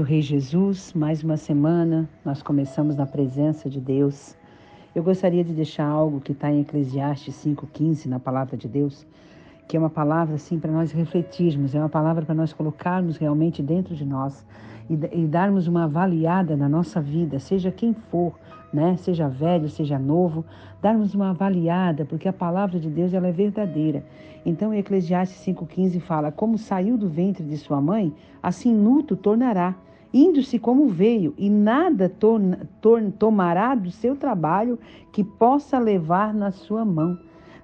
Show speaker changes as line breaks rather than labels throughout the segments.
do Rei Jesus, mais uma semana, nós começamos na presença de Deus. Eu gostaria de deixar algo que está em Eclesiastes 5,15, na palavra de Deus, que é uma palavra assim para nós refletirmos, é uma palavra para nós colocarmos realmente dentro de nós e, e darmos uma avaliada na nossa vida, seja quem for, né? Seja velho, seja novo, darmos uma avaliada, porque a palavra de Deus ela é verdadeira. Então, Eclesiastes 5,15 fala: Como saiu do ventre de sua mãe, assim nuto tornará, indo-se como veio, e nada torna, torna, tomará do seu trabalho que possa levar na sua mão.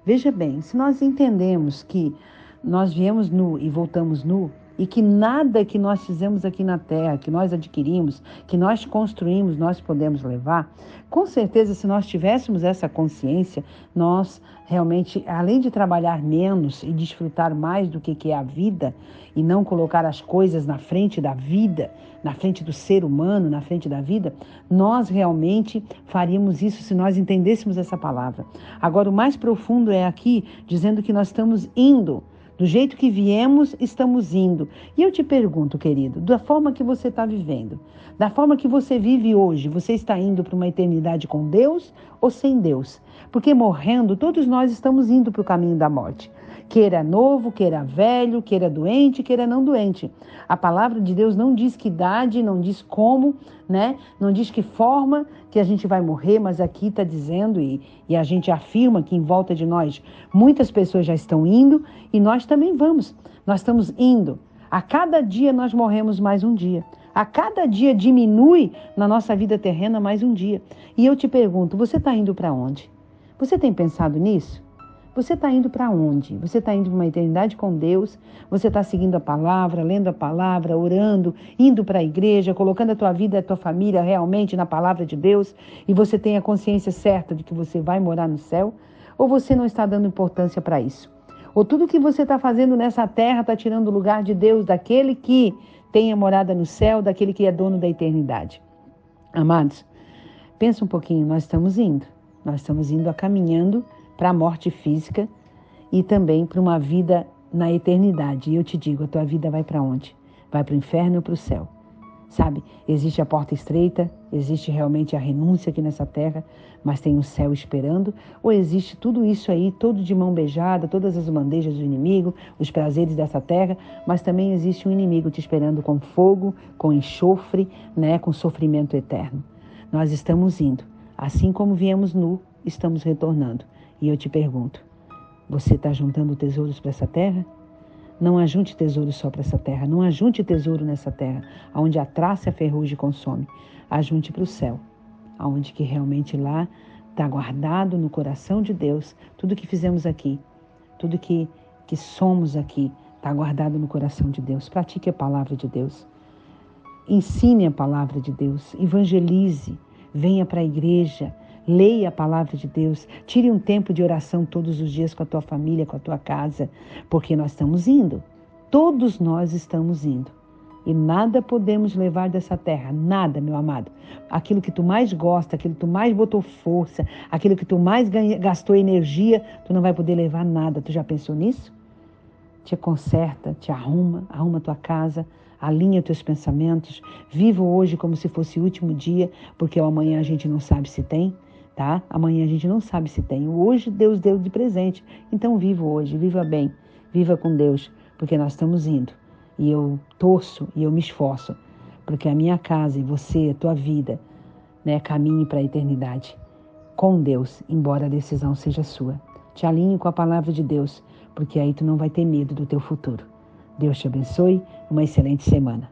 Veja bem, se nós entendemos que nós viemos nu e voltamos nu, e que nada que nós fizemos aqui na terra, que nós adquirimos, que nós construímos, nós podemos levar, com certeza, se nós tivéssemos essa consciência, nós realmente, além de trabalhar menos e desfrutar mais do que, é a vida, e não colocar as coisas na frente da vida, na frente do ser humano, na frente da vida, nós realmente faríamos isso se nós entendêssemos essa palavra. Agora, o mais profundo é aqui, dizendo que nós estamos indo do jeito que viemos, estamos indo. E eu te pergunto, querido, da forma que você está vivendo, da forma que você vive hoje, você está indo para uma eternidade com Deus ou sem Deus? Porque morrendo, todos nós estamos indo para o caminho da morte queira novo, queira velho, queira doente, queira não doente. A palavra de Deus não diz que idade, não diz como, né? Não diz que forma que a gente vai morrer, mas aqui está dizendo e, e a gente afirma que em volta de nós muitas pessoas já estão indo e nós também vamos. Nós estamos indo. A cada dia nós morremos mais um dia. A cada dia diminui na nossa vida terrena mais um dia. E eu te pergunto, você está indo para onde? Você tem pensado nisso? Você está indo para onde? Você está indo para uma eternidade com Deus? Você está seguindo a palavra, lendo a palavra, orando, indo para a igreja, colocando a tua vida, a tua família realmente na palavra de Deus? E você tem a consciência certa de que você vai morar no céu? Ou você não está dando importância para isso? Ou tudo que você está fazendo nessa terra está tirando o lugar de Deus, daquele que tem a morada no céu, daquele que é dono da eternidade? Amados, pensa um pouquinho, nós estamos indo. Nós estamos indo a caminhando para a morte física e também para uma vida na eternidade. E eu te digo, a tua vida vai para onde? Vai para o inferno ou para o céu? Sabe, existe a porta estreita, existe realmente a renúncia aqui nessa terra, mas tem o um céu esperando? Ou existe tudo isso aí, todo de mão beijada, todas as bandejas do inimigo, os prazeres dessa terra, mas também existe um inimigo te esperando com fogo, com enxofre, né, com sofrimento eterno. Nós estamos indo, assim como viemos nu, estamos retornando. E eu te pergunto: você está juntando tesouros para essa terra? Não ajunte tesouros só para essa terra. Não ajunte tesouro nessa terra, onde a traça e a ferrugem consome. Ajunte para o céu, aonde que realmente lá está guardado no coração de Deus tudo que fizemos aqui, tudo que, que somos aqui, está guardado no coração de Deus. Pratique a palavra de Deus. Ensine a palavra de Deus. Evangelize. Venha para a igreja Leia a palavra de Deus. Tire um tempo de oração todos os dias com a tua família, com a tua casa, porque nós estamos indo. Todos nós estamos indo. E nada podemos levar dessa terra, nada, meu amado. Aquilo que tu mais gosta, aquilo que tu mais botou força, aquilo que tu mais gastou energia, tu não vai poder levar nada. Tu já pensou nisso? Te conserta, te arruma, arruma tua casa, alinha teus pensamentos. Viva hoje como se fosse o último dia, porque amanhã a gente não sabe se tem tá? Amanhã a gente não sabe se tem. Hoje Deus deu de presente. Então viva hoje, viva bem, viva com Deus, porque nós estamos indo. E eu torço e eu me esforço, porque a minha casa e você, a tua vida, né, caminhe para a eternidade com Deus, embora a decisão seja sua. Te alinhe com a palavra de Deus, porque aí tu não vai ter medo do teu futuro. Deus te abençoe, uma excelente semana.